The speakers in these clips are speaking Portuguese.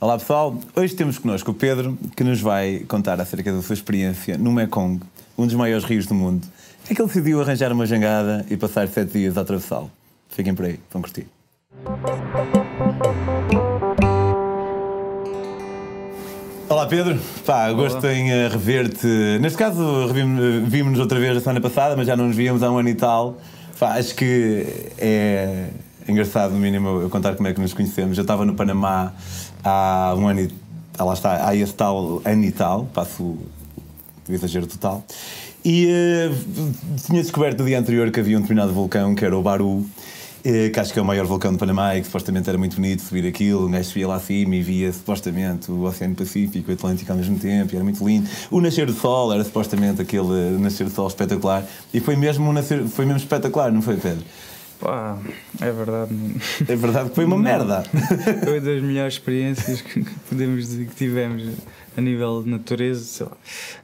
Olá pessoal, hoje temos connosco o Pedro que nos vai contar acerca da sua experiência no Mekong, um dos maiores rios do mundo. É que ele decidiu arranjar uma jangada e passar sete dias a atravessá-lo. Fiquem por aí, vão curtir. Olá Pedro, pá, gosto em uh, rever-te. Neste caso, vimos-nos outra vez a semana passada, mas já não nos víamos há um ano e tal. Pá, acho que é engraçado, no mínimo, eu contar como é que nos conhecemos. Eu estava no Panamá há um ano e ah, lá está, há esse tal ano e tal, passo o exagero total. E uh, tinha descoberto no dia anterior que havia um determinado vulcão, que era o Baru, eh, que acho que é o maior vulcão do Panamá e que supostamente era muito bonito subir aquilo, um gajo subia lá acima e via supostamente o Oceano Pacífico e o Atlântico ao mesmo tempo, e era muito lindo. O nascer do sol era supostamente aquele nascer do sol espetacular e foi mesmo, um nascer, foi mesmo espetacular, não foi, Pedro? Pá, é verdade. É verdade que foi uma não, merda. Foi das melhores experiências que podemos dizer que tivemos a nível de natureza, sei lá.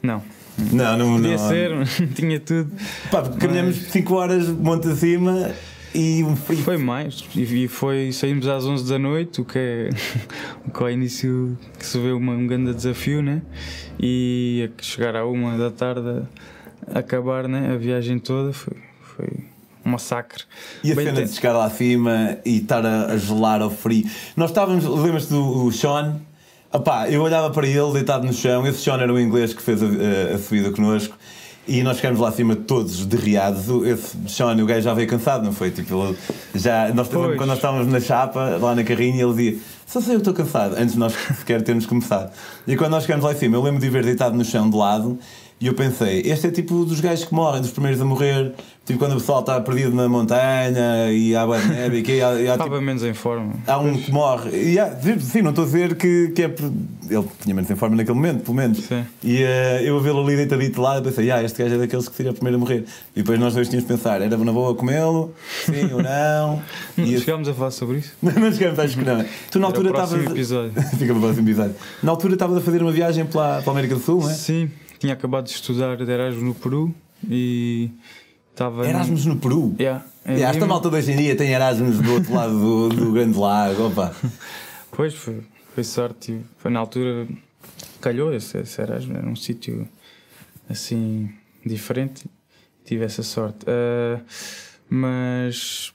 Não, não, não, Podia não. ser, tinha tudo. Pá, caminhamos 5 horas monte acima e um frio. Foi mais, e foi, saímos às 11 da noite, o que é, o que ao início que se vê uma, um grande desafio, né? E chegar à 1 da tarde a acabar né? a viagem toda foi, foi um massacre. E a cena de chegar lá acima e estar a, a gelar ao frio. Nós estávamos, lembras-te do Sean? Epá, eu olhava para ele deitado no chão, esse Sean era o inglês que fez a, a, a subida connosco e nós ficámos lá acima todos derriados. Esse Sean, o gajo já veio cansado, não foi? Tipo, já, nós, quando nós estávamos na chapa, lá na carrinha, ele dizia: Só sei eu estou cansado, antes de nós sequer termos começado. E quando nós chegamos lá em cima, eu lembro de ver deitado no chão de lado e eu pensei: Este é tipo dos gajos que morrem, dos primeiros a morrer. Tipo quando o pessoal está perdido na montanha e há boa neve e que há, há, Estava tipo, menos em forma. Há um que morre. E há, sim, não estou a dizer que, que é. Ele tinha menos em forma naquele momento, pelo menos. Sim. E uh, eu a vê-lo ali deitadito lá, pensei, ah, este gajo é daqueles que seria o primeiro a morrer. E depois nós dois tínhamos de pensar, era na boa comê-lo? Sim ou não? não e chegámos a falar sobre isso? não chegamos, acho que não. Tu na altura estavas. Fica para o próximo episódio. Na altura estavas a fazer uma viagem pela, pela América do Sul, não é? Sim, tinha acabado de estudar de Erasmus no Peru e estava. Erasmus no Peru? Yeah, yeah, esta malta de hoje em dia tem Erasmus do outro lado do, do Grande Lago, opa. Pois foi, foi sorte. Foi na altura calhou esse, esse Erasmus, era um sítio assim diferente. Tive essa sorte. Uh, mas.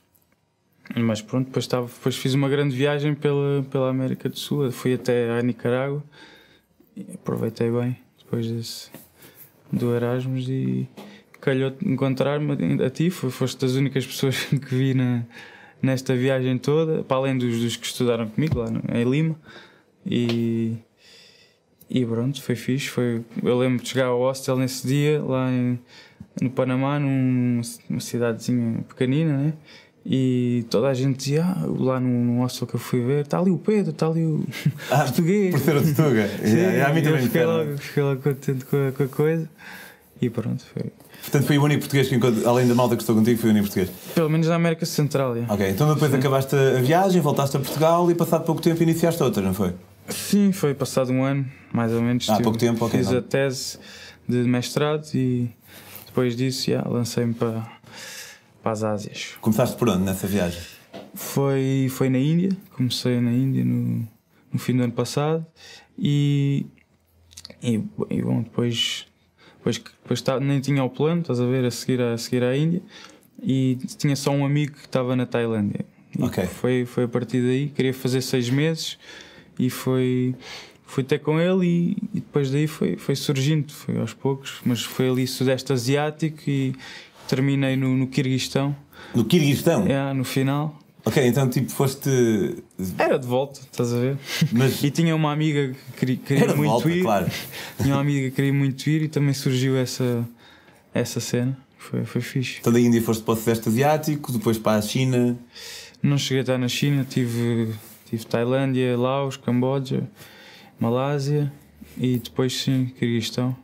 Mas pronto, depois, estava, depois fiz uma grande viagem pela, pela América do Sul. Fui até a Nicarágua e aproveitei bem depois desse, do Erasmus e calhou encontrar-me a ti. Foste das únicas pessoas que vi na, nesta viagem toda, para além dos, dos que estudaram comigo lá em Lima. E, e pronto, foi fixe. Foi, eu lembro de chegar ao hostel nesse dia, lá em, no Panamá, numa cidadezinha pequenina, né? E toda a gente dizia, ah, lá no, no hostel que eu fui ver, está ali o Pedro, está ali o ah, português. Por ser o Tuga. Sim, yeah, yeah, eu fiquei logo, fiquei logo contente com a, com a, coisa. E pronto, foi. Portanto, foi o único português que, além da malta que estou contigo, foi o único português? Pelo menos na América Central, yeah. Ok, então depois Sim. acabaste a viagem, voltaste a Portugal e passado pouco tempo iniciaste outra, não foi? Sim, foi passado um ano, mais ou menos. Há ah, pouco tempo, ok. Fiz não. a tese de mestrado e depois disso, yeah, lancei-me para para as Ásias. Começaste por onde nessa viagem? Foi, foi na Índia, comecei na Índia no, no fim do ano passado e, e, e bom, depois, depois, depois tá, nem tinha o plano, estás a ver, a seguir, a seguir à Índia e tinha só um amigo que estava na Tailândia. Ok. Foi, foi a partir daí, queria fazer seis meses e foi fui até com ele e, e, depois daí foi, foi surgindo, foi aos poucos, mas foi ali Sudeste Asiático e, terminei no, no Kirguistão. No Kirguistão? É, no final. Ok, então tipo foste. Era de volta, estás a ver? Mas... e tinha uma amiga que queria, queria Era muito volta, ir. Claro. Tinha uma amiga que queria muito ir e também surgiu essa, essa cena. Foi, foi fixe. Então da Índia foste para o Sudeste Asiático, depois para a China. Não cheguei a estar na China, tive, tive Tailândia, Laos, Camboja, Malásia e depois sim, Kirguistão.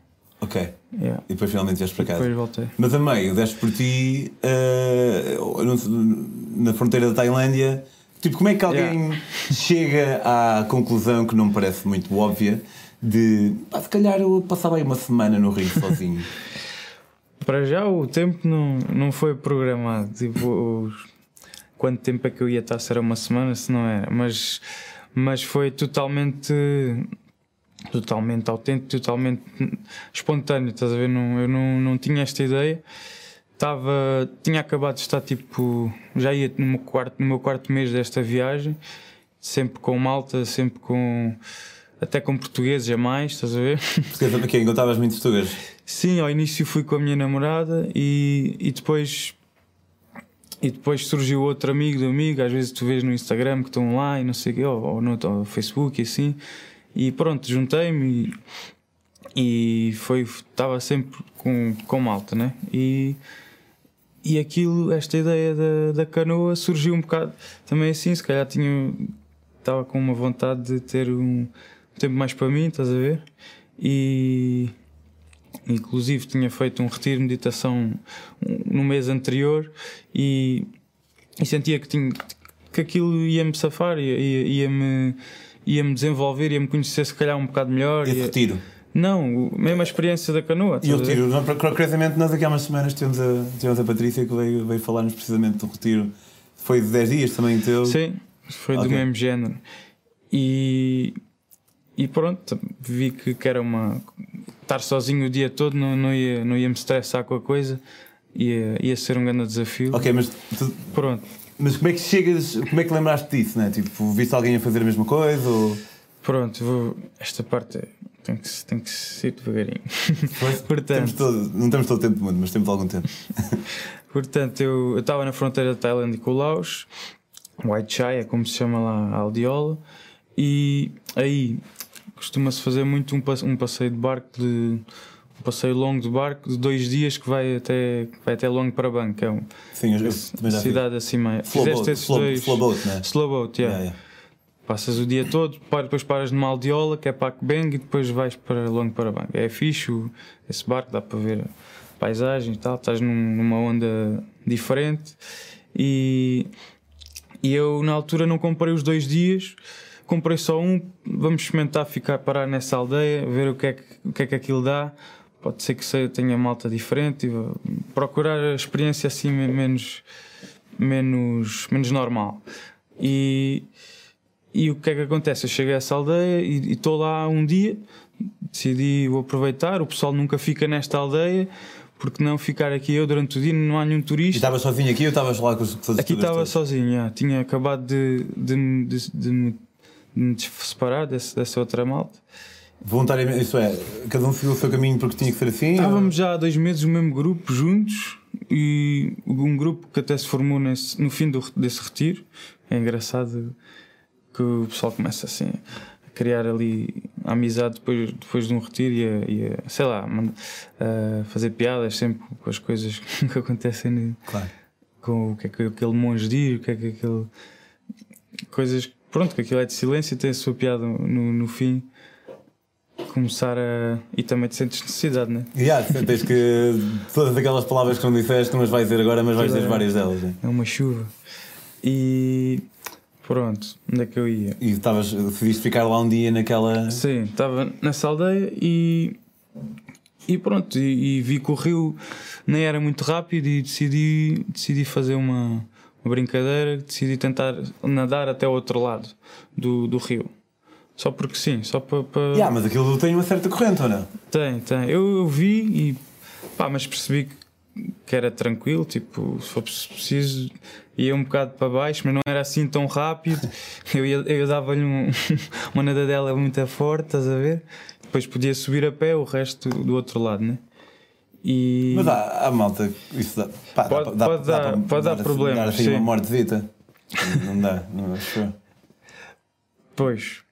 Ok. Yeah. E depois finalmente vieste para casa. Depois voltei. Mas a meio, deste por ti uh, na fronteira da Tailândia. Tipo, como é que alguém yeah. chega à conclusão que não me parece muito óbvia de pá, se calhar eu passava aí uma semana no Rio sozinho? para já o tempo não, não foi programado. Tipo, os, quanto tempo é que eu ia estar? Se era uma semana, se não era. Mas mas foi totalmente totalmente autêntico, totalmente espontâneo, estás a ver? Não, eu não, não tinha esta ideia. Estava, tinha acabado de estar tipo, já ia no meu quarto, no meu quarto mês desta viagem, sempre com malta, sempre com até com portugueses a mais, estás a ver? Porque quê? Encontravas muitos portugueses? Sim, ao início fui com a minha namorada e, e depois e depois surgiu outro amigo do amigo, às vezes tu vês no Instagram que estão lá e não sei o quê, ou, ou no ou Facebook e assim. E pronto, juntei-me e, e foi estava sempre com, com malta, né? E, e aquilo, esta ideia da, da canoa surgiu um bocado também assim, se calhar tinha estava com uma vontade de ter um tempo mais para mim, estás a ver? E inclusive tinha feito um retiro de meditação no mês anterior e, e sentia que tinha que aquilo ia-me safar, ia-me ia, ia ia-me desenvolver, ia-me conhecer se calhar um bocado melhor. E ia... retiro? Não, mesmo a experiência da canoa. E o retiro? Concretamente, nós aqui há umas semanas tivemos a, tivemos a Patrícia que veio, veio falar-nos precisamente do retiro. Foi de 10 dias também teu? Sim, foi okay. do mesmo género. E, e pronto, vi que, que era uma. Estar sozinho o dia todo não, não, ia, não ia me estressar com a coisa, ia, ia ser um grande desafio. Ok, mas. Tu... Pronto. Mas como é que chegas, como é que lembraste disso, né? Tipo, viste alguém a fazer a mesma coisa? Ou... Pronto, vou, esta parte tem que, tem que ser devagarinho. Portanto, temos todo, não temos todo o tempo do mundo, mas temos algum tempo. Portanto, eu estava na fronteira da Tailândia com o Laos, White Chai é como se chama lá a aldeola, e aí costuma-se fazer muito um, um passeio de barco de passeio longo de barco de dois dias que vai até, vai até longo para banco, é um, Sim, eu, eu cidade assim meio. Fizeste esses dois. Slow boat, né? Slow boat, yeah. yeah, yeah. Passas o dia todo, depois paras numa aldeola que é para Akbeng e depois vais para longo para banco. É fixe esse barco, dá para ver a paisagem e tal, estás num, numa onda diferente e, e eu na altura não comprei os dois dias comprei só um, vamos experimentar ficar parar nessa aldeia, ver o que é que, o que, é que aquilo dá. Pode ser que tenha malta diferente, procurar a experiência assim menos, menos, menos normal. E, e o que é que acontece? Eu cheguei a essa aldeia e estou lá um dia, decidi vou aproveitar. O pessoal nunca fica nesta aldeia, porque não ficar aqui eu durante o dia, não há nenhum turista. E estava sozinho aqui ou estavas lá com os Aqui estava sozinho, já. tinha acabado de, de, de, de me separar desse, dessa outra malta. Voluntariamente, isso é, cada um seguiu o seu caminho porque tinha que ser assim? Estávamos ou... já há dois meses no mesmo grupo, juntos, e um grupo que até se formou nesse, no fim do, desse retiro. É engraçado que o pessoal começa assim a criar ali a amizade depois, depois de um retiro e a, e a sei lá, a fazer piadas sempre com as coisas que acontecem. Claro. Com o que é que aquele monge diz, o que é que aquele. coisas pronto, que aquilo é de silêncio e tem a sua piada no, no fim. Começar a. E também te sentes necessidade, né? Yeah, tens que. Todas aquelas palavras que não disseste, não as vais dizer agora, mas vais dizer é, várias delas. Né? É uma chuva. E. Pronto, onde é que eu ia? E estavas. Decidiste ficar lá um dia naquela. Sim, estava nessa aldeia e. E pronto, e, e vi que o rio nem era muito rápido e decidi, decidi fazer uma uma brincadeira, decidi tentar nadar até o outro lado do, do rio. Só porque sim, só para. Pa... Yeah, mas aquilo tem uma certa corrente, ou não? Tem, tem. Eu, eu vi e. pá, mas percebi que era tranquilo, tipo, se for preciso, ia um bocado para baixo, mas não era assim tão rápido. Eu, ia, eu dava-lhe um, uma nadadela muito forte, estás a ver? Depois podia subir a pé o resto do outro lado, né? E... Mas há, há malta, isso dá, pá, pode, dá, pode, dá, dar, dá, pode dar, dar problemas. Dar assim sim. uma mortezita. Não dá, não acho. Pois.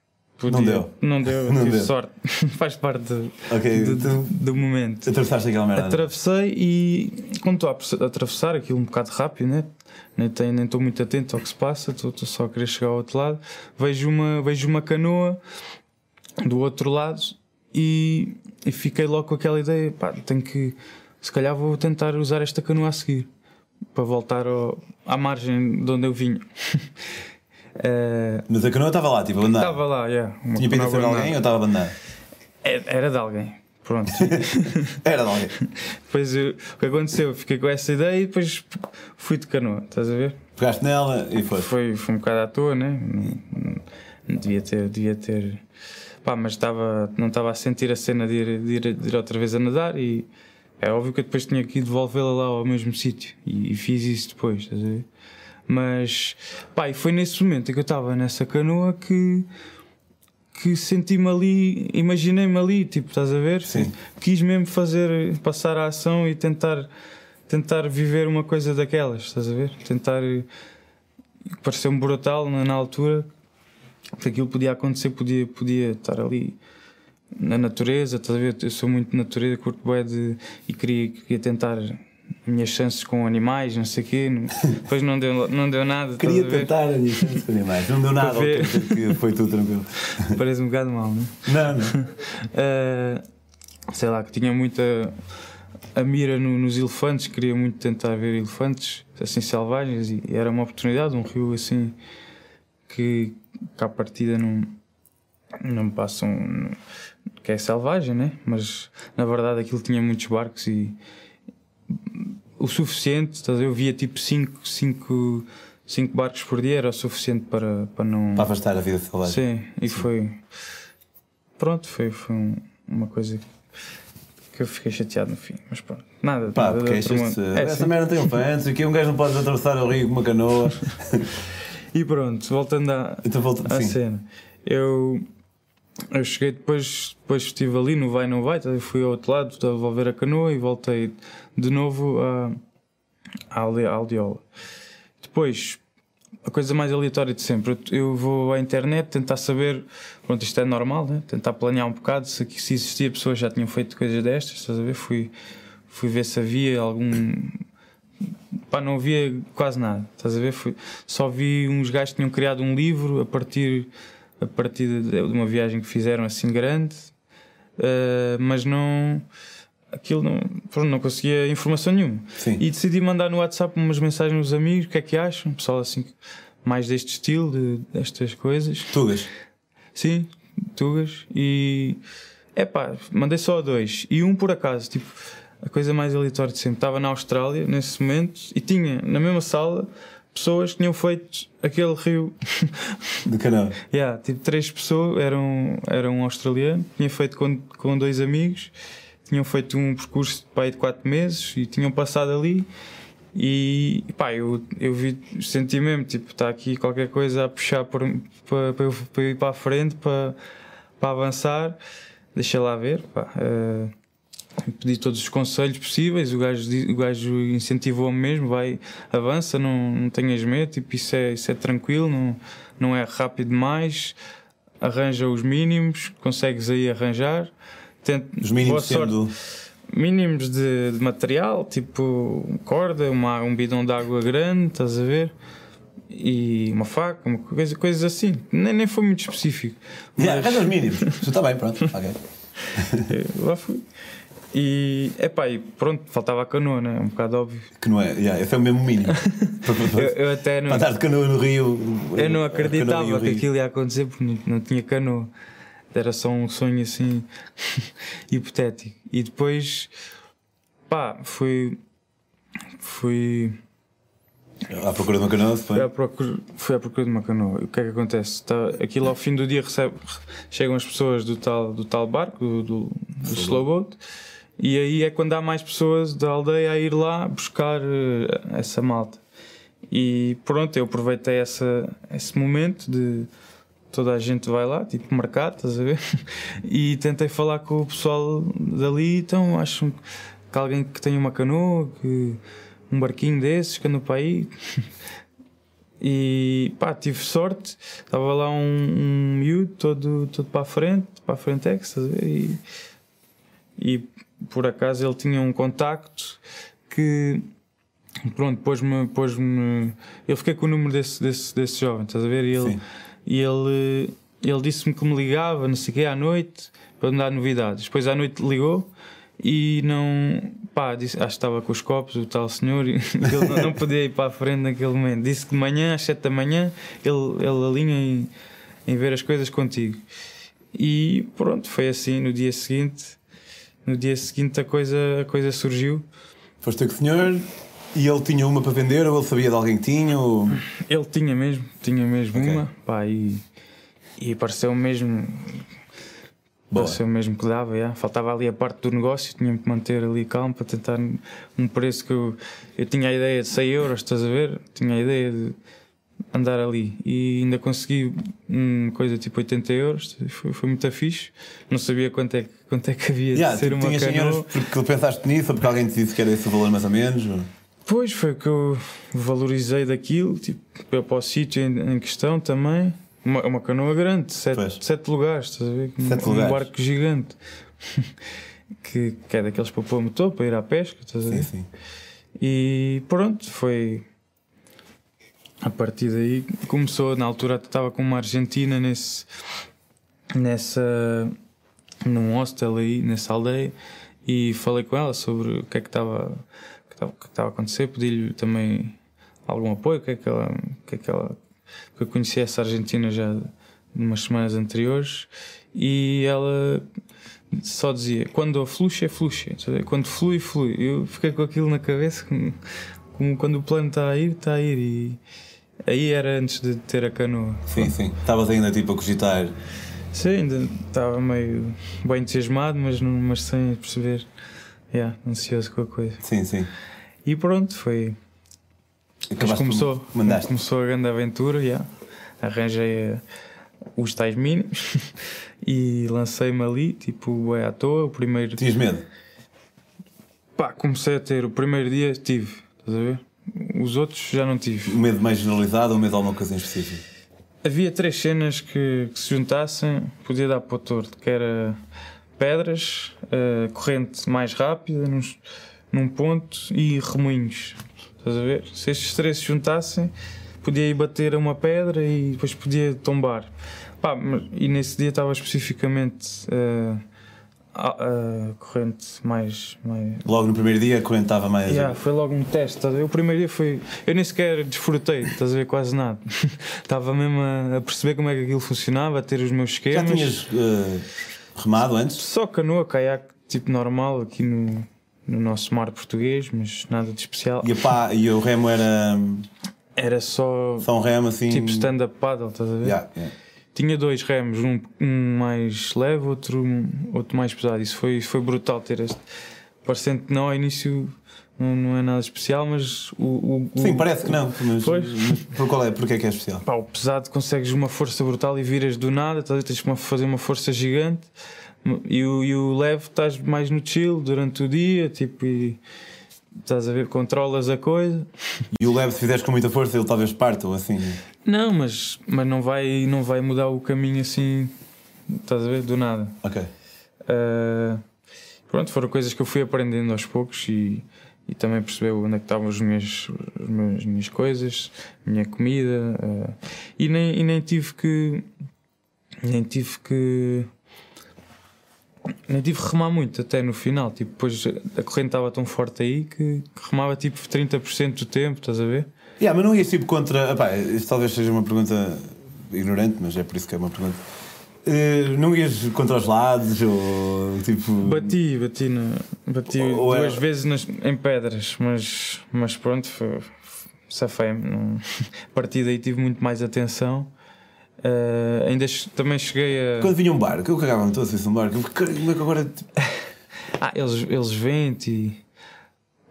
Podia. Não deu. Não deu, não tive deu. sorte. Faz parte do, okay, do, do, do, momento. Atravessaste aquela merda. Atravessei e quando estou a atravessar aquilo um bocado rápido, né? nem estou nem muito atento ao que se passa, estou só a querer chegar ao outro lado. Vejo uma, vejo uma canoa do outro lado e, e fiquei logo com aquela ideia: pá, tenho que, se calhar vou tentar usar esta canoa a seguir para voltar ao, à margem de onde eu vinha. uh, Mas a canoa estava lá, tipo, abandonada? Estava lá, yeah, Tinha pedido ser de alguém ou estava abandonada? Era de alguém, pronto. Era de alguém. Depois o que aconteceu? Fiquei com essa ideia e depois fui de canoa, estás a ver? Pegaste nela e foi. Foi, foi um bocado à toa, né? Devia ter, devia ter. Pá, mas estava, não estava a sentir a cena de ir, de, ir, de ir outra vez a nadar e é óbvio que eu depois tinha que devolvê-la lá ao mesmo sítio e, e, fiz isso depois, estás a ver? Mas, pá, e foi nesse momento em que eu estava nessa canoa que que senti-me ali, imaginei-me ali, tipo, estás a ver? Sim. Quis mesmo fazer, passar a ação e tentar, tentar viver uma coisa daquelas, estás a ver? Tentar. Pareceu-me brutal na, na altura que aquilo podia acontecer, podia, podia estar ali na natureza, estás a ver? Eu sou muito de natureza, curto bem de, e queria, queria tentar minhas chances com animais, não sei o quê. Depois não deu, não deu nada. Queria tentar as minhas chances com animais, não deu nada. que foi tudo tranquilo. Parece um bocado mal, não é? Não, não. Uh, sei lá, que tinha muita a mira no, nos elefantes, queria muito tentar ver elefantes assim selvagens e, e era uma oportunidade, um rio assim que, que à partida não, não passam. que é selvagem, né? Mas na verdade aquilo tinha muitos barcos e o suficiente, estás eu via tipo 5 cinco, cinco barcos por dia, era o suficiente para, para não. Para afastar a vida selvagem. Sim, e Sim. foi. Pronto, foi, foi um, uma coisa que eu fiquei chateado no fim, mas pronto, nada. Pá, porque é, essa merda tem um fãs, aqui um gajo não pode atravessar o rio com uma canoa. e pronto, voltando à, então, volta, à cena, eu eu cheguei depois, depois estive ali no vai não vai, então fui ao outro lado a devolver a canoa e voltei de novo a, à aldeola. Depois, a coisa mais aleatória de sempre, eu vou à internet tentar saber, pronto, isto é normal, né? tentar planear um bocado se, se existia pessoas já tinham feito coisas destas, estás a ver? Fui, fui ver se havia algum. Pá, não havia quase nada, estás a ver? Fui, só vi uns gajos que tinham criado um livro a partir a partir de uma viagem que fizeram assim grande, uh, mas não. Aquilo não, não conseguia informação nenhuma. Sim. E decidi mandar no WhatsApp umas mensagens aos amigos, o que é que acham? Pessoal assim, mais deste estilo, de, destas coisas. Tugas. Sim, tugas. E. É pá, mandei só dois. E um por acaso, tipo, a coisa mais aleatória de sempre. Estava na Austrália nesse momento e tinha na mesma sala pessoas que tinham feito aquele rio de canal. yeah, tipo três pessoas, eram, eram um australiano, tinha feito com, com dois amigos, tinham feito um percurso de pai de quatro meses e tinham passado ali. E pá, eu, eu vi, senti mesmo, tipo, está aqui qualquer coisa a puxar para, eu, para ir para a frente, para, para avançar, deixa lá ver. Pá. Uh, pedi todos os conselhos possíveis, o gajo, o gajo incentivou-me mesmo, vai, avança, não, não tenhas medo, tipo, isso é, isso é tranquilo, não, não é rápido demais, arranja os mínimos, consegues aí arranjar. Os mínimos sendo... Mínimos de, de, material, tipo corda, uma, um bidão de água grande, estás a ver? E uma faca, uma coisa, coisas assim. Nem, nem foi muito específico. Mas... Yeah, arranja os mínimos. Está bem, pronto. Ok. Lá fui. E, epá, e pronto, faltava a canoa, né? É um bocado óbvio. Que não é, yeah, esse é o mesmo mínimo. eu, eu, até não. Para dar de canoa no Rio. Eu não acreditava que aquilo ia acontecer porque não, não tinha canoa. Era só um sonho assim hipotético. E depois, pá, fui. Fui. À procura de uma canoa, foi? à procura, fui à procura de uma canoa. O que é que acontece? Está, aquilo ao fim do dia recebe, chegam as pessoas do tal, do tal barco, do, do, do slowboat, e aí é quando há mais pessoas da aldeia a ir lá buscar uh, essa malta. E pronto, eu aproveitei essa, esse momento de toda a gente vai lá, tipo mercado, estás a ver? E tentei falar com o pessoal dali, então acho que alguém que tem uma canoa, que um barquinho desses que andou para aí. E pá, tive sorte, estava lá um, um miúdo todo, todo para a frente, para a frente é, estás a ver? E, e por acaso ele tinha um contacto que pronto, pôs-me. Pôs -me, eu fiquei com o número desse, desse, desse jovem, estás a ver? E ele, e ele, ele disse-me que me ligava, não sei o quê, à noite, para me dar novidades. Depois à noite ligou e não. pá, disse, acho que estava com os copos, o tal senhor, e ele não, não, podia ir para a frente naquele momento. Disse que de manhã, às 7 da manhã, ele, ele alinha em, em ver as coisas contigo. E pronto, foi assim no dia seguinte. No dia seguinte a coisa, a coisa surgiu. Foste com o senhor e ele tinha uma para vender ou ele sabia de alguém que tinha? Ou... Ele tinha mesmo, tinha mesmo okay. uma, pá, e e pareceu mesmo. Boa. Pareceu mesmo que dava, yeah. faltava ali a parte do negócio, tinha que manter ali calmo para tentar um preço que eu, eu tinha a ideia de 100 euros, estás a ver? Tinha a ideia de andar ali e ainda consegui uma coisa tipo 80 euros, foi, foi muito fixe. Não sabia quanto é, que- quanto é que havia Yeah, de ser uma tinhas 100 canoa. porque pensaste nisso ou porque alguém te disse que era esse o valor mais ou menos? ou- Pois foi o que eu valorizei daquilo, tipo, eu para o sítio em, em questão também. Uma, uma canoa grande, sete, sete lugares, estás a ver? Um- Sete um lugares. barco gigante. que, que é daqueles para pôr motor, para ir à pesca, estás a Sim, ver? sim. E pronto, foi. A partir daí começou, na altura estava com uma argentina nesse. nessa. Num hostel aí, nessa aldeia, e falei com ela sobre o que é que estava. que estava- que a acontecer, pedi-lhe também algum apoio, o que é que ela. que é que ela porque eu conheci essa argentina já umas semanas anteriores e ela só dizia quando fluxa é fluxa, quando flui, flui. Eu fiquei com aquilo na cabeça como, como quando o plano está a ir, está a ir. E aí era antes de ter a canoa. Sim, sim. Estavas ainda tipo a cogitar. Sim, ainda estava meio bem entusiasmado, mas, não, mas sem perceber. Yeah, ansioso com a coisa. Sim, sim. E pronto, foi. Mas Acabaste começou, Mandaste. começou a grande aventura, yeah. arranjei eh, os tais mínimos e lancei-me ali, tipo, é à toa. O primeiro Tinhas medo? pá, comecei a ter, o primeiro dia tive, estás a ver? Os outros já não tive. Um medo mais generalizado ou medo de alguma coisa em específico? Havia três cenas que, que se juntassem, podia dar para o torto, que era pedras, eh, corrente mais rápida num, num ponto e remoinhos. Estás a ver? Se estes três se juntassem, podia ir bater a uma pedra e depois podia tombar. Pá, e nesse dia estava especificamente eh, a, a corrente mais. mais Logo no primeiro dia a corrente estava mais. Yeah, foi logo um teste, estás a ver? O primeiro dia foi. Eu nem sequer desfrutei, estás a ver? Quase nada. Estava mesmo a, a perceber como é que aquilo funcionava, a ter os meus Já esquemas. tinhas eh, remado antes? Só canoa, caiaque tipo normal aqui no, no nosso mar português, mas nada de especial. E, pá, e o remo era Era só só um remo assim. tipo stand-up paddle, estás a ver? Yeah, yeah. Tinha dois remos, um, um mais leve, outro, outro mais pesado. Isso foi, foi brutal ter este. Parecendo que não ao início não, não é nada especial, mas o. o- Sim, o- parece que não. Mas, Pois. mas por qual é? Porque é que é especial? Pá, o pesado consegues uma força brutal e viras do nada, ver? tens que fazer uma força gigante. E o, e o leve estás mais no chill durante o dia, tipo, e estás a ver, controlas a coisa. E o leve, se fizeres com muita força, ele talvez parta ou assim. Não, mas, mas não, vai, não vai mudar o caminho assim, estás a ver, do nada. Ok. Uh, pronto, foram coisas que eu fui aprendendo aos poucos e, e também percebeu onde é que estavam as minhas, as minhas, as minhas coisas, a minha comida uh, e, nem, e nem tive que nem tive que nem tive que remar muito até no final, tipo, depois a corrente estava tão forte aí que, que remava tipo 30% do tempo, estás a ver? Yeah, mas não ias tipo contra. Epá, isto talvez seja uma pergunta ignorante, mas é por isso que é uma pergunta. Eh, não ias contra os lados ou tipo. Bati, bati, na, bati Ou- ou duas era- vezes nas, em pedras, mas, mas pronto, safei-me. não- A partir daí tive muito mais atenção. Eh, ainda também cheguei a. Quando vinha um barco, eu cagava-me todo se fosse um barco. Eu, "Caralho, Como é que agora. Ah, eles, eles vêm-te e.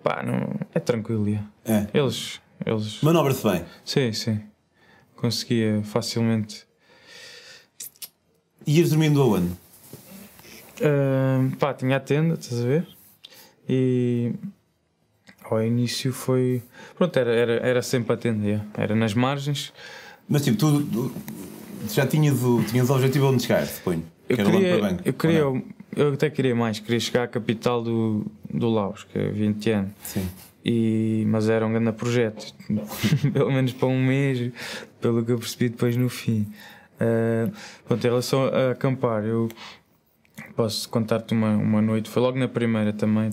pá, não, é tranquilo. É. Eles. eles Manobra-se bem. sim, sim. Conseguia facilmente. Ias dormindo aonde? Ah, pá, tinha a tenda, estás a ver? E ao início foi. Pronto, era, era, era sempre a tenda, yeah. era nas margens. Mas tipo, tu, tu já tinhas o, tinhas o objetivo onde chegar, suponho. Eu que queria, banco. eu, queria eu até queria mais, queria chegar à capital do, do Laos, que é Vientiane. Sim. E, mas era um grande projeto, pelo menos para um mês, pelo que eu percebi depois no fim. Uh, pronto, em relação a acampar, eu posso contar-te uma, uma noite, foi logo na primeira também,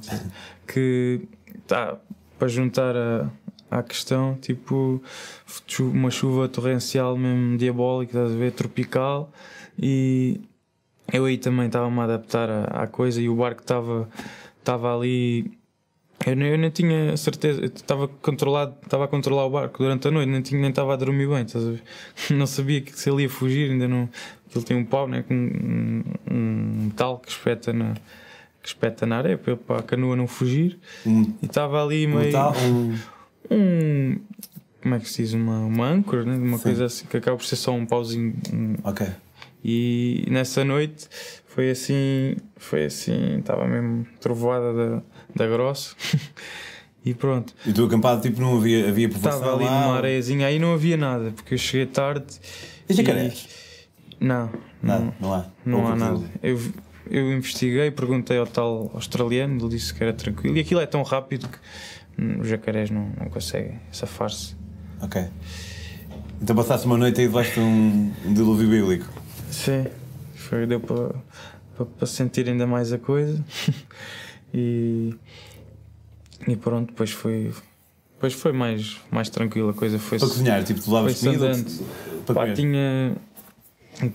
que tá, para juntar a, à questão, tipo uma chuva torrencial mesmo diabólica, estás a ver, tropical, e eu aí também estava-me a adaptar à, à coisa e o barco estava estava ali Eu nem, eu nem tinha certeza, estava controlado, estava a controlar o barco durante a noite, nem, tinha, nem estava a dormir bem, estás a ver? Não sabia que se ele ia fugir, ainda não. Ele tem um pau né, com um, um metal que espeta na, que espeta na areia para, a canoa não fugir. Um, E estava ali um meio. tal, um, um- como é que se diz? Uma, uma âncora, né? uma Sim. coisa assim que acaba por ser só um pauzinho. um- ok. e nessa noite foi assim, foi assim, estava mesmo trovoada da, da grossa. e pronto, E tu acampado, tipo, não havia, havia povoação estava ali lá? numa areiazinha, aí não havia nada, porque eu cheguei tarde. E jacarés? Não, Nada, não, não há. não Pouco há nada. Eu, eu investiguei, perguntei ao tal australiano, ele disse que era tranquilo. E aquilo é tão rápido que os jacarés não, não conseguem safar-se. Ok. Então passaste uma noite aí debaixo de um, um dilúvio bíblico. Sim, foi, deu para pa, pa sentir ainda mais a coisa. e, e pronto, depois foi, depois foi mais, mais tranquilo. A coisa foi. Para cozinhar, tipo, tu lavas comida para Pá, comer. tinha.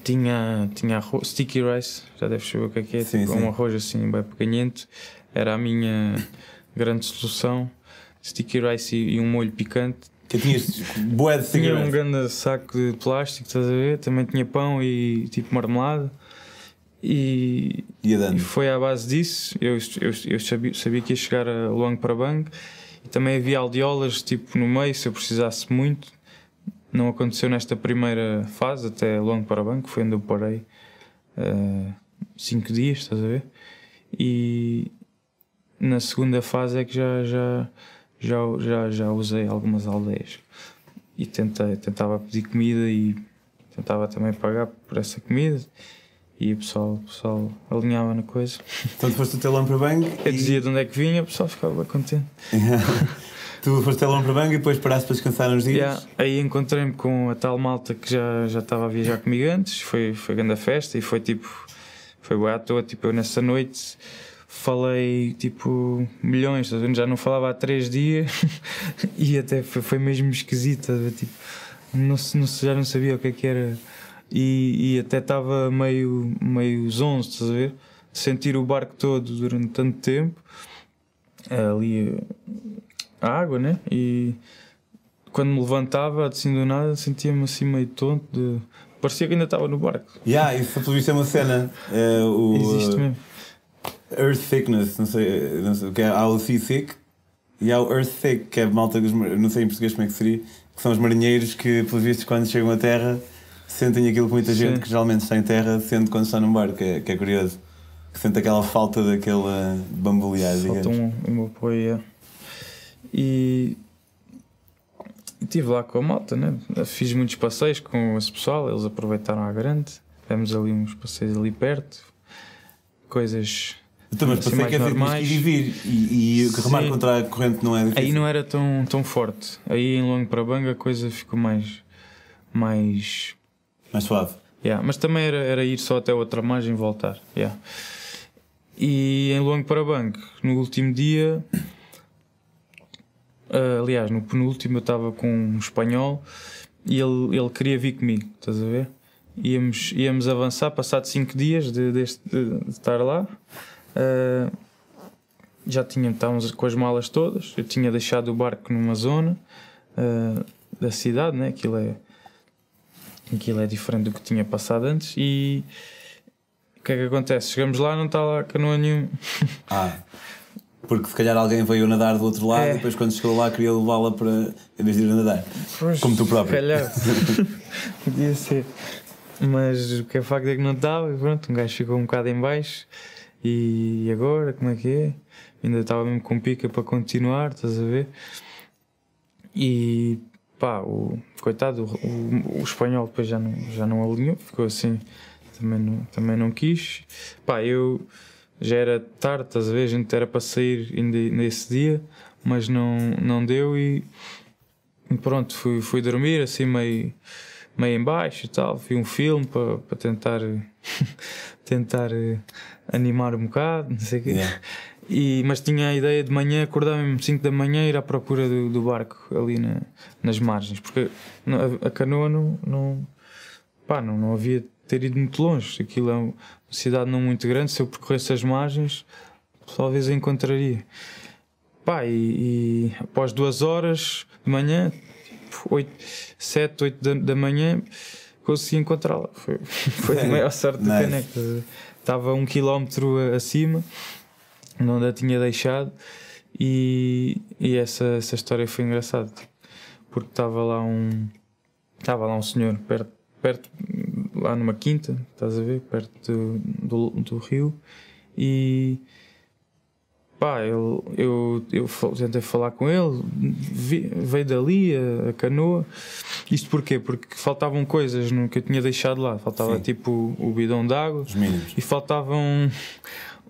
Tinha, tinha arroz, sticky rice, já deves saber o que é que é, Sim, tipo, sim. um arroz assim bem pequenito, era a minha grande solução. Sticky rice e, e um molho picante. Que tinhas boé de Tinha um grande saco de plástico, estás a ver? Também tinha pão e tipo marmelada. E, e dando. foi à base disso. Eu, eu, eu sabia, sabia que ia chegar a Luang Prabang e também havia aldeolas tipo no meio se eu precisasse muito. Não aconteceu nesta primeira fase, até Luang Prabang, que foi onde eu parei eh, cinco dias, estás a ver? E na segunda fase é que já, já, já, já, já usei algumas aldeias e tentei, tentava pedir comida e tentava também pagar por essa comida e o pessoal, o pessoal alinhava na coisa. Então tu foste até Lampra Bang Eu e... dizia de onde é que vinha, o pessoal ficava bem contente. tu foste até Lampra Bang e depois paraste para descansar uns dias. Yeah, Aí encontrei-me com a tal malta que já, já estava a viajar comigo antes, foi, foi grande a festa e foi tipo, foi boa à toa, tipo, eu nessa noite falei tipo milhões, já não falava há três dias e até foi, foi mesmo esquisito, tipo, não, não, já não sabia o que é que era e, e até estava meio, meio zonzo, estás a ver? Sentir o barco todo durante tanto tempo, ali a água, né? E quando me levantava assim do nada sentia-me assim meio tonto de... parecia que ainda estava no barco Yeah, isso pelo visto é uma cena. É, o existe mesmo Earth Thickness, não sei, não sei o que é. Há o Sea Thick e há o Earth Thick, que é a malta dos. Não sei em português como é que seria. Que são os marinheiros que, pelos vistos, quando chegam à terra, sentem aquilo que muita gente Sim. que geralmente está em terra sente quando está num barco, que é, que é curioso. Que sente aquela falta daquela bambolear, falta um, um apoio é. e estive lá com a malta né? fiz muitos passeios com esse pessoal eles aproveitaram à grande fizemos ali uns passeios ali perto coisas Então, mas assim, passei que é normais. ir e vir. E, e remar contra a corrente não é difícil. aí não era tão, tão forte aí em Longo para Banga a coisa ficou mais mais Mais suave. Yeah, mas também era, era ir só até outra margem e voltar. yeah. E em Longo para Banco, no último dia, ah, aliás, no penúltimo eu estava com um espanhol e ele, ele queria vir comigo, estás a ver? Íamos, íamos avançar, passado 5 dias de, de- de estar lá. Ah, já tinha, estávamos com as malas todas. Eu tinha deixado o barco numa zona ah, da cidade, né? Aquilo é, aquilo é diferente do que tinha passado antes. E o que é que acontece? Chegamos lá, não está lá canoa nenhum. Ah. Porque se calhar alguém veio nadar do outro lado É. e depois quando chegou lá queria levá-la para. em vez de ir a nadar. Como tu próprio. Se calhar. Podia ser. Mas o que é facto é que não estava. e Pronto, um gajo ficou um bocado em baixo. E agora, como é que é? Ainda estava mesmo com pica para continuar, estás a ver? E pá, o coitado, o, o, o espanhol depois já não, já não alinhou, ficou assim, também não, também não quis. Pá, eu já era tarde, estás a ver? A gente era para sair ainda nesse dia, mas não, não deu e pronto, fui, fui dormir assim meio, meio em baixo e tal, vi um filme para, para tentar tentar eh, animar um bocado, não sei o quê. Yeah. E, mas tinha a ideia de manhã acordar mesmo 5 da manhã e ir à procura do, do barco ali na- nas margens, porque a, a canoa não, não, pá, não, não havia ter ido muito longe. Aquilo é uma cidade não muito grande, se eu percorresse as margens, talvez a encontraria. pá, e, e após duas horas de manhã, 8, 7, 8 da, da manhã, consegui encontrá-la. Foi, foi a maior sorte do caneco. Estava um quilómetro acima, onde a tinha deixado, e, e essa, essa história foi engraçada. Porque estava lá um. Estava lá um senhor perto, perto, lá numa quinta, estás a ver? Perto do, do, do rio, e pá, eu, eu fa- tentei falar com ele, vi- veio dali a, a canoa. Isto porquê? Porque faltavam coisas no que eu tinha deixado lá. Faltava Sim. tipo o bidão d'água e faltava um,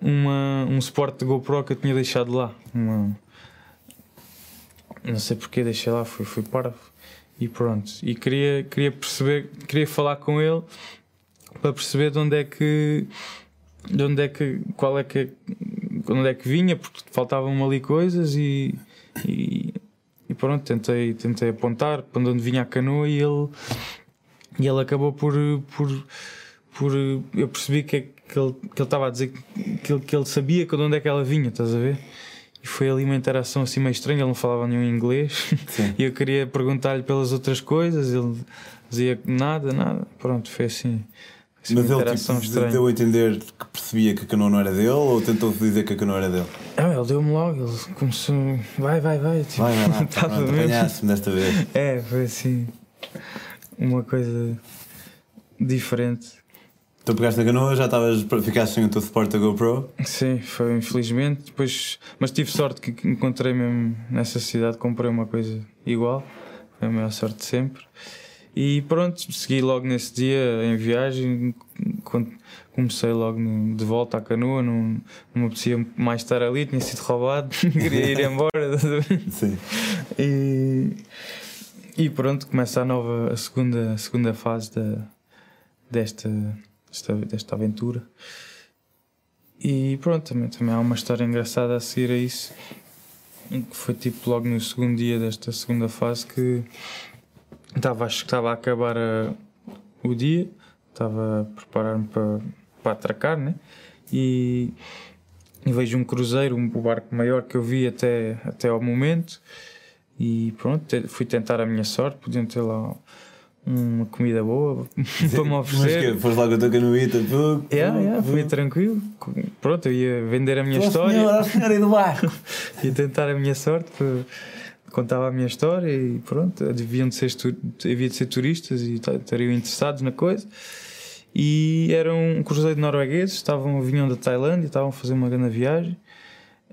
uma, um suporte de GoPro que eu tinha deixado lá. Uma, não sei porque deixei lá, fui, fui parvo. E pronto. E queria, queria perceber, queria falar com ele para perceber de onde é que. De onde é que. Qual é que. Onde é que vinha, porque faltavam ali coisas e. e e pronto, tentei, tentei apontar para onde vinha a canoa e ele, e ele acabou por, por, por. Eu percebi que, que ele que ele estava a dizer que ele, que ele sabia de onde é que ela vinha, estás a ver? E foi ali uma interação assim meio estranha, ele não falava nenhum inglês e eu queria perguntar-lhe pelas outras coisas, ele dizia nada, nada. Pronto, foi assim. Mas ele tipo, deu a entender que percebia que a canoa não era dele ou tentou dizer que a canoa era dele? Ah, ele deu-me logo, ele começou. Vai, vai, vai. Tipo, Vai, vai pronto, mesmo- apanhaste-me desta vez. É, foi assim. Uma coisa diferente. Tu pegaste na canoa, já estavas, ficaste sem o teu suporte da GoPro. Sim, foi infelizmente. Depois, mas tive sorte que que encontrei mesmo nessa cidade, comprei uma coisa igual. Foi a maior sorte de sempre. E pronto, segui logo nesse dia em viagem. Comecei logo no- de volta à canoa, não, não me apetecia mais estar ali, tinha sido roubado, queria ir embora. Sim. E, e pronto, começa a nova, a segunda, a segunda fase da, desta, desta, desta aventura. E pronto, também, também há uma história engraçada a seguir a isso. Que foi tipo logo no segundo dia desta segunda fase que estava, acho que estava a acabar a- o dia, estava a preparar-me para, para atracar, né? E, e vejo um cruzeiro, um, o barco maior que eu vi até, até ao momento. E pronto, te- fui tentar a minha sorte. Podiam ter lá uma comida boa para me Mas oferecer. que foste lá com a tua canoita, tu. Yeah, yeah, fui tranquilo. Pronto, eu ia vender a minha história, Senhora, a senhora do barco. ia tentar a minha sorte. para- Contava a minha história e pronto, deviam de ser, havia de ser turistas e ta- estariam interessados na coisa. E era um cruzeiro de noruegueses, estavam, vinham da Tailândia, estavam a fazer uma grande viagem.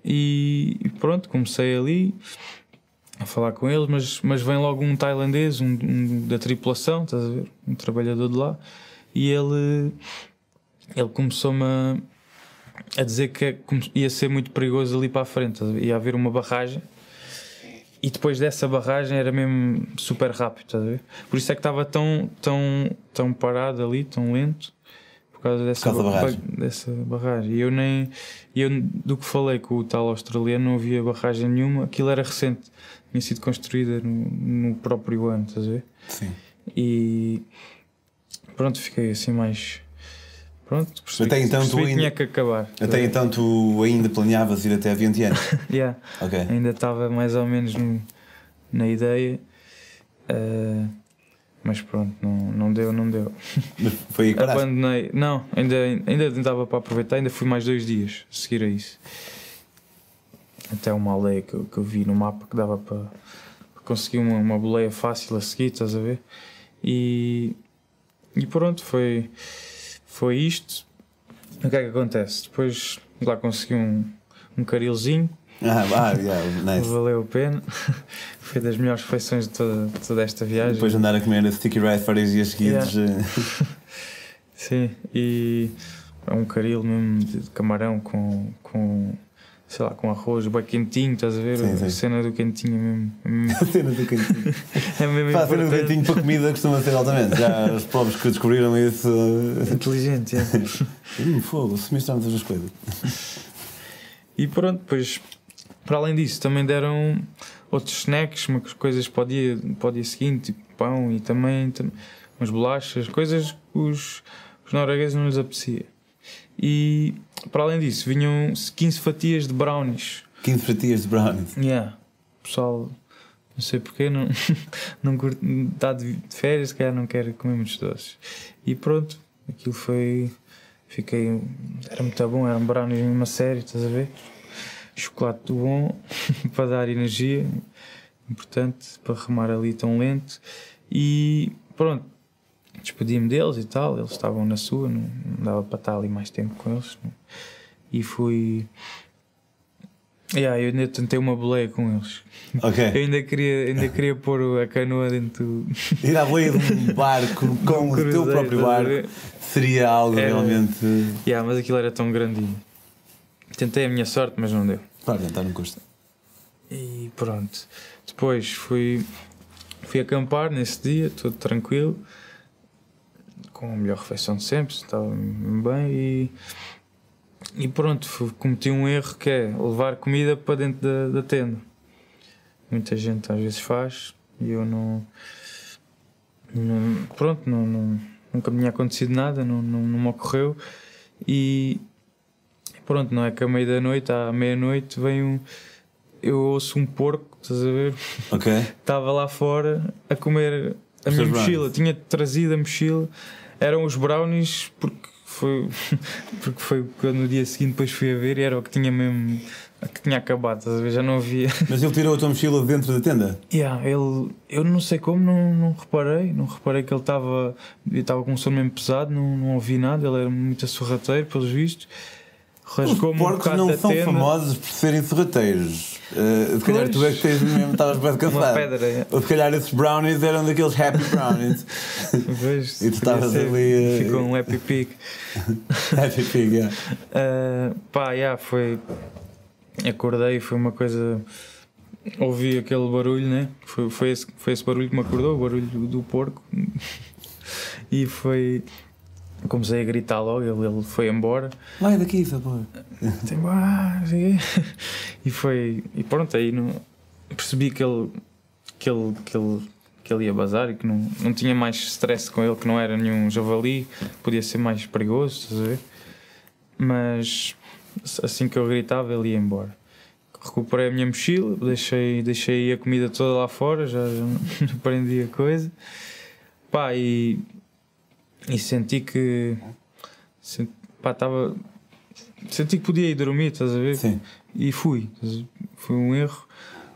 E, pronto, comecei ali a falar com eles, mas, mas vem logo um tailandês, um, um da tripulação, estás a ver? Um trabalhador de lá, e ele, ele começou-me a, a dizer que come- ia ser muito perigoso ali para a frente, a ia haver uma barragem. E depois dessa barragem era mesmo super rápido, estás a ver? Por isso é que estava tão, tão, tão parado ali, tão lento, por causa dessa, causa da ba- barragem. dessa barragem. E eu nem, eu, do que falei com o tal australiano, não havia barragem nenhuma, aquilo era recente, tinha sido construída no, no próprio ano, estás a ver? Sim. E pronto, fiquei assim mais. Pronto, percebi, Até então tu percebi que ainda- tinha que acabar. Até então tu ainda planeavas ir até a 20 anos. Yeah. Ok. ainda estava mais ou menos no- na ideia, eh, mas pronto, não, não deu, não deu. Foi aí que. Abandonei, não, ainda, ainda dava para aproveitar, ainda fui mais dois dias a seguir a isso. Até uma aldeia que, eu- que eu vi no mapa que dava para, para conseguir uma, uma boleia fácil a seguir, estás a ver? E, e pronto, foi, foi isto. O que é que acontece? Depois lá consegui um, um carilzinho Ah, ah yeah, nice. Valeu a pena. Foi das melhores refeições de toda, toda esta viagem. Depois de andar a comer sticky rice vários dias seguidos. eh, Sim, e é um caril mesmo de de camarão com, com sei lá, com arroz bem quentinho, estás a ver? Sim, a sim. cena do quentinho é mesmo. É mesmo, A cena do cantinho. é mesmo Pá, a cena do cantinho para comida costuma ser altamente. Já os povos que descobriram isso. eh, Inteligente, é. Hum, fogo, se misturamos as duas coisas. E pronto, depois, para além disso, também deram outros snacks, umas coisas para o dia, para o dia seguinte, tipo pão e também, tam- umas bolachas, coisas que os, os noruegueses não lhes apetecia. E para além disso, vinham 15 fatias de brownies 15 fatias de brownies. Yeah. O pessoal, não sei porquê, não, não curte, está de férias, se calhar não quer comer muitos doces. E pronto, aquilo foi. Fiquei. Era muito bom, era um brownies mesmo a sério, estás a ver? Chocolate bom para dar energia, importante para remar ali tão lento. E pronto, despedi-me deles e tal, eles estavam na sua, não, não dava para estar ali mais tempo com eles. não. E fui. Yeah, eu ainda tentei uma boleia com eles. Eu Ok. ainda queria, ainda queria pôr a canoa dentro do. Ir à boia de um barco com o teu próprio barco seria algo Era- realmente. Yeah, mas aquilo era tão grandinho. Tentei a minha sorte, mas não deu. Claro, tentar não custa. E pronto. Depois fui, fui acampar nesse dia, tudo tranquilo, com a melhor refeição de sempre, estava bem e. E pronto, cometi um erro que é levar comida para dentro da, da tenda. Muita gente às vezes faz e eu não. não- pronto, não, não- nunca me tinha acontecido nada, não, não, não me ocorreu. E pronto, não é que à meia da noite, à meia-noite, vem um. Eu ouço um porco, estás a ver? Ok? Estava lá fora a comer a Os minha mochila. Tinha trazido a mochila, eram os brownies, porque foi, porque foi quando no dia seguinte depois fui a ver e era o que tinha mesmo. que tinha acabado? Já não havia. Mas ele tirou a tua mochila de dentro da tenda? Yeah, ele, eu não sei como, não, não reparei, não reparei que ele estava estava com um sono mesmo pesado, não, não ouvi nada, ele era muito sorrateiro, pelos vistos. Os Rasgou-me um bocado não são tenda. famosos por serem sorrateiros. Uh, se calhar tu é que tens mesmo, estavas bem cansado. pedra, é. Ou se calhar esses brownies eram daqueles happy brownies. Vejo, E tu estavas ali, eh, Ficou um happy pig. happy pig, yeah. Uh, pá, yeah, foi. Acordei, foi uma coisa. Ouvi aquele barulho, né? Foi, foi, esse, foi esse barulho que me acordou, o barulho do porco. e foi. Comecei a gritar logo, ele, ele foi embora. Vai daqui. Tipo, "Ah", assim, e foi. E pronto, aí não, percebi que ele, que, ele, que, ele, que ele ia bazar e que não, não tinha mais stress com ele, que não era nenhum javali, podia ser mais perigoso, estás a ver? Mas assim que eu gritava, ele ia embora. Recuperei a minha mochila, deixei, deixei a comida toda lá fora, já, já aprendi a coisa. Pá, e, e senti que. Senti, pá, estava. Senti que podia ir dormir, estás a ver? Sim. E fui. Foi um erro.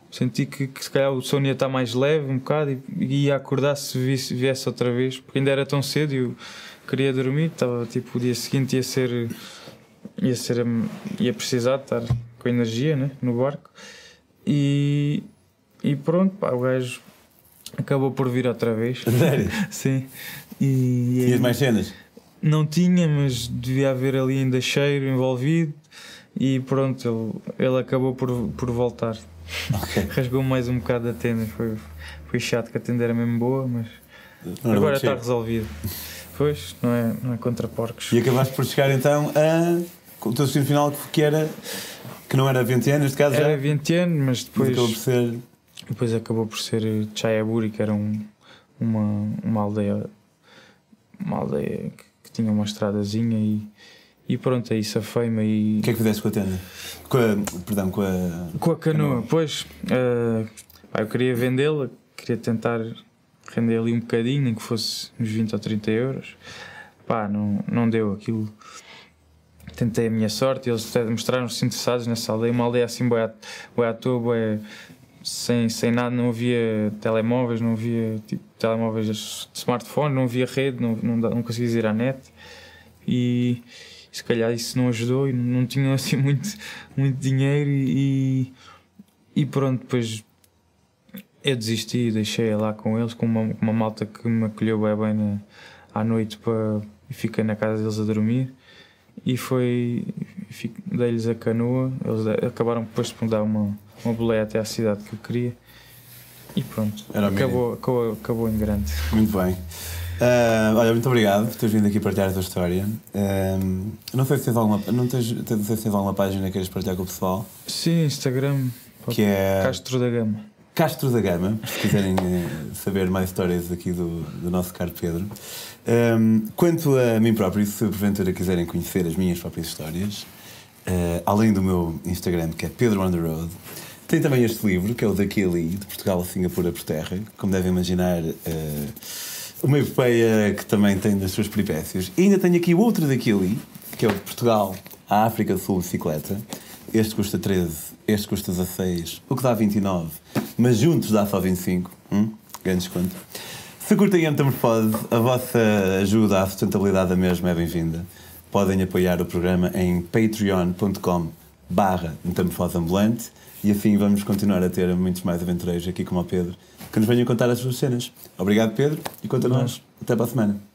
Senti que, que se calhar o sono ia estar mais leve um bocado e, e ia acordar se visse, viesse outra vez, porque ainda era tão cedo e eu queria dormir. Estava tipo o dia seguinte ia ser. ia ser. ia precisar de estar com energia né, no barco. E. e pronto, pá, o gajo acabou por vir outra vez. Sério? Sim. E, Tinhas mais cenas? não tinha, mas devia haver ali ainda cheiro envolvido e pronto, ele, ele acabou por, por voltar. Ok. Rasgou mais um bocado da tenda, foi, foi chato que a tenda era mesmo boa, mas Não agora está cheiro. resolvido. Pois, não é, não é contra porcos. E acabaste por chegar então a. com o teu destino final que era. que não era 20 anos, neste caso. Era 20 anos, mas mas depois, acabou por ser. depois acabou por ser Chayaburi, que era um, uma, uma aldeia uma aldeia que, que tinha uma estradazinha e, e pronto, aí safei-me e O que é que fizeste com a tenda? Com a. Perdão, com a. Com a canoa, Canoa. pois. eh, pá, eu queria vendê-la, queria tentar render ali um bocadinho, nem que fosse uns 20 ou 30 euros. Pá, não, não deu aquilo. Tentei a minha sorte, eles até mostraram-se interessados nessa aldeia, uma aldeia assim, boa, boa à toa, bué, sem, sem nada, não havia telemóveis, não havia tipo, telemóveis de smartphone, não havia rede, não, não, não ir à net. E, se calhar isso não ajudou e não tinham assim muito, muito dinheiro e, e pronto, depois eu desisti, deixei lá com eles, com uma, uma malta que me acolheu bem, bem na, à noite para, e fiquei na casa deles a dormir e foi dei-lhes a canoa, eles acabaram depois de me dar uma, uma boleia até à cidade que eu queria e pronto, acabou, acabou, acabou em grande. Muito bem. Ah, olha, muito obrigado por teres vindo aqui partilhar a tua história. Ah, não sei se tens alguma, não tens, não sei se tens alguma página que queiras partilhar com o pessoal, Sim, Instagram, que é Castro da Gama. Castro da Gama, se quiserem eh, saber mais histórias aqui do, do nosso caro Pedro. Um, quanto a mim próprio, se porventura quiserem conhecer as minhas próprias histórias, uh, além do meu Instagram, que é Pedro on the Road, tem também este livro, que é o Daquili, de Portugal a Singapura por Terra. Como devem imaginar, uh, uma epopeia que também tem das suas peripécias. E ainda tenho aqui outro Daquili, que é o de Portugal à África do Sul bicicleta. Este custa 13, este custa 16, o que dá 29, mas juntos dá só 25. Hum? Grande desconto. Se curtem a metamorfose, a vossa ajuda à sustentabilidade da mesma é bem-vinda. Podem apoiar o programa em patreon.com barra metamorfose ambulante e assim vamos continuar a ter muitos mais aventureiros aqui como o Pedro que nos venham contar as suas cenas. Obrigado Pedro e quanto a nós, até para a semana.